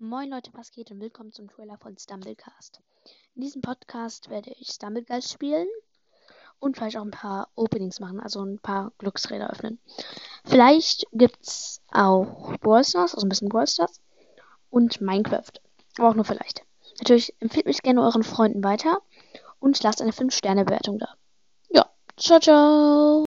Moin Leute, was geht und willkommen zum Trailer von Stumblecast. In diesem Podcast werde ich Stumblecast spielen und vielleicht auch ein paar Openings machen, also ein paar Glücksräder öffnen. Vielleicht gibt's auch Brawl Stars, also ein bisschen Brawl Stars und Minecraft, aber auch nur vielleicht. Natürlich empfehlt mich gerne euren Freunden weiter und lasst eine 5-Sterne-Bewertung da. Ja, ciao, ciao!